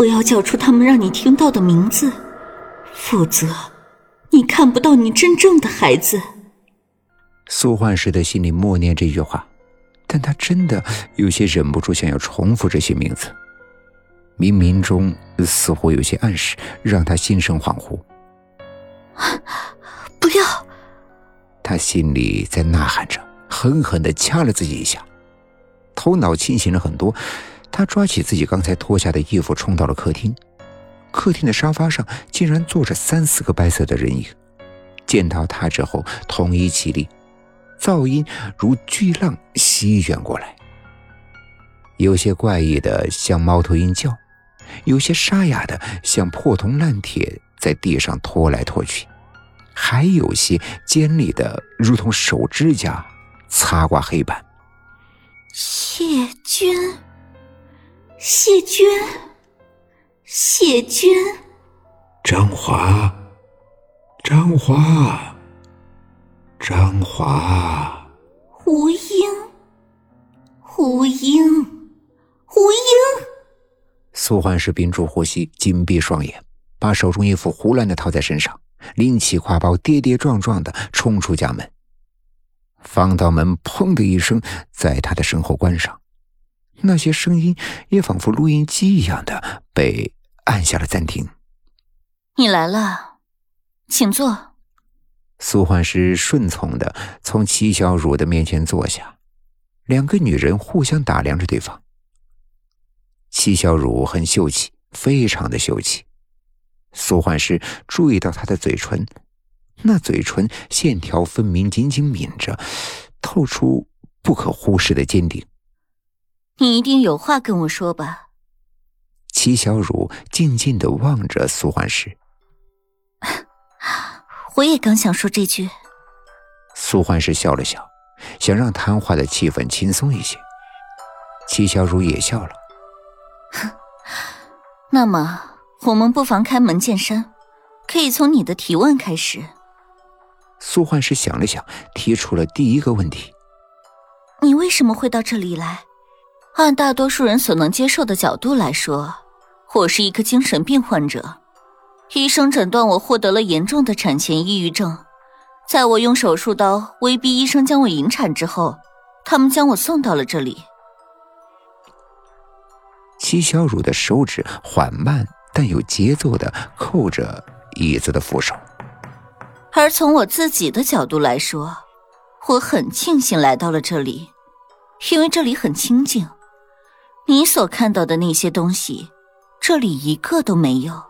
不要叫出他们让你听到的名字，否则你看不到你真正的孩子。苏焕时的心里默念这句话，但他真的有些忍不住想要重复这些名字。冥冥中似乎有些暗示，让他心生恍惚。不要！他心里在呐喊着，狠狠的掐了自己一下，头脑清醒了很多。他抓起自己刚才脱下的衣服，冲到了客厅。客厅的沙发上竟然坐着三四个白色的人影，见到他之后，统一起立，噪音如巨浪席卷过来，有些怪异的像猫头鹰叫，有些沙哑的像破铜烂铁在地上拖来拖去，还有些尖利的如同手指甲擦过黑板。谢君。谢娟，谢娟，张华，张华，张华，胡英，胡英，胡英。苏焕是屏住呼吸，紧闭双眼，把手中衣服胡乱的套在身上，拎起挎包，跌跌撞撞的冲出家门。防盗门砰的一声在他的身后关上。那些声音也仿佛录音机一样的被按下了暂停。你来了，请坐。苏焕师顺从的从齐小茹的面前坐下，两个女人互相打量着对方。齐小茹很秀气，非常的秀气。苏焕师注意到她的嘴唇，那嘴唇线条分明，紧紧抿着，透出不可忽视的坚定。你一定有话跟我说吧？齐小茹静静的望着苏焕石。我也刚想说这句。苏焕石笑了笑，想让谈话的气氛轻松一些。齐小茹也笑了。那么，我们不妨开门见山，可以从你的提问开始。苏焕石想了想，提出了第一个问题：你为什么会到这里来？按大多数人所能接受的角度来说，我是一个精神病患者。医生诊断我获得了严重的产前抑郁症。在我用手术刀威逼医生将我引产之后，他们将我送到了这里。齐小茹的手指缓慢但有节奏的扣着椅子的扶手。而从我自己的角度来说，我很庆幸来到了这里，因为这里很清静。你所看到的那些东西，这里一个都没有。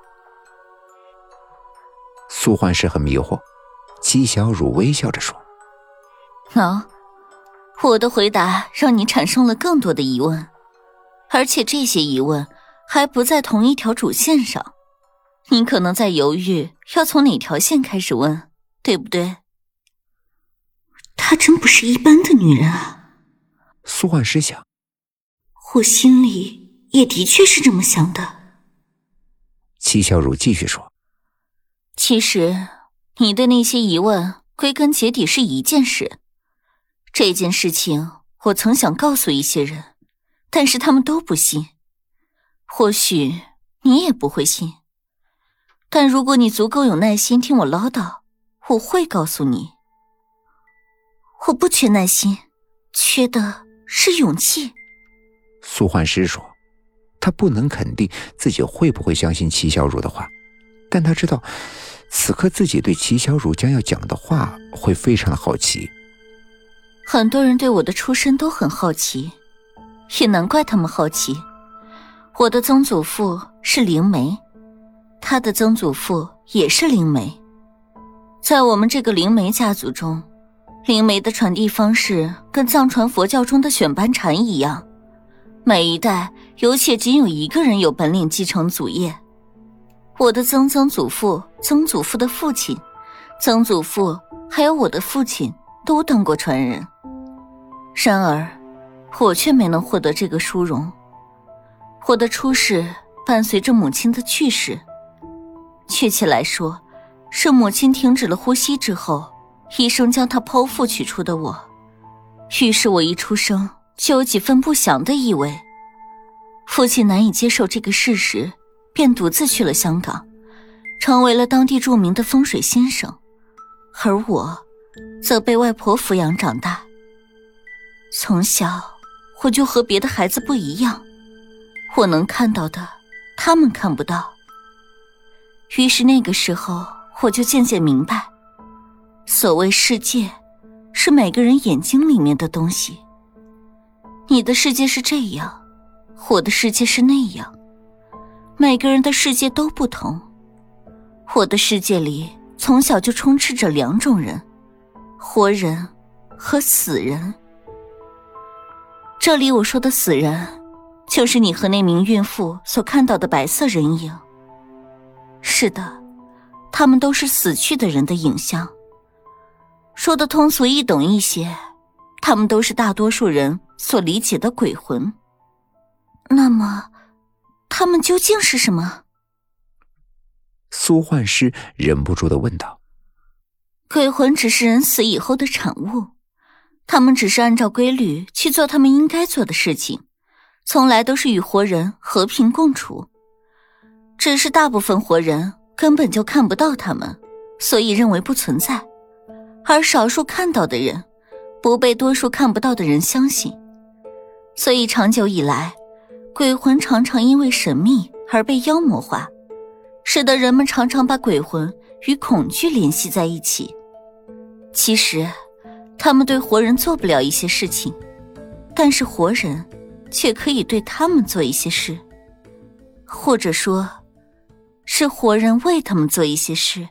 苏焕是很迷惑，姬小茹微笑着说：“啊，我的回答让你产生了更多的疑问，而且这些疑问还不在同一条主线上。你可能在犹豫要从哪条线开始问，对不对？”她真不是一般的女人啊！苏焕师想。我心里也的确是这么想的。齐小茹继续说：“其实，你对那些疑问，归根结底是一件事。这件事情，我曾想告诉一些人，但是他们都不信。或许你也不会信。但如果你足够有耐心听我唠叨，我会告诉你。我不缺耐心，缺的是勇气。”苏焕师说：“他不能肯定自己会不会相信齐小茹的话，但他知道，此刻自己对齐小茹将要讲的话会非常的好奇。很多人对我的出身都很好奇，也难怪他们好奇。我的曾祖父是灵媒，他的曾祖父也是灵媒。在我们这个灵媒家族中，灵媒的传递方式跟藏传佛教中的选班禅一样。”每一代有且仅有一个人有本领继承祖业。我的曾曾祖父、曾祖父的父亲、曾祖父，还有我的父亲，都当过传人。然而，我却没能获得这个殊荣。我的出世伴随着母亲的去世，确切来说，是母亲停止了呼吸之后，医生将她剖腹取出的我。于是我一出生。就有几分不祥的意味。父亲难以接受这个事实，便独自去了香港，成为了当地著名的风水先生，而我，则被外婆抚养长大。从小，我就和别的孩子不一样，我能看到的，他们看不到。于是那个时候，我就渐渐明白，所谓世界，是每个人眼睛里面的东西。你的世界是这样，我的世界是那样，每个人的世界都不同。我的世界里从小就充斥着两种人：活人和死人。这里我说的死人，就是你和那名孕妇所看到的白色人影。是的，他们都是死去的人的影像。说的通俗易懂一些，他们都是大多数人所理解的鬼魂。那么，他们究竟是什么？苏幻师忍不住的问道：“鬼魂只是人死以后的产物。”他们只是按照规律去做他们应该做的事情，从来都是与活人和平共处。只是大部分活人根本就看不到他们，所以认为不存在；而少数看到的人，不被多数看不到的人相信。所以长久以来，鬼魂常常因为神秘而被妖魔化，使得人们常常把鬼魂与恐惧联系在一起。其实。他们对活人做不了一些事情，但是活人却可以对他们做一些事，或者说，是活人为他们做一些事。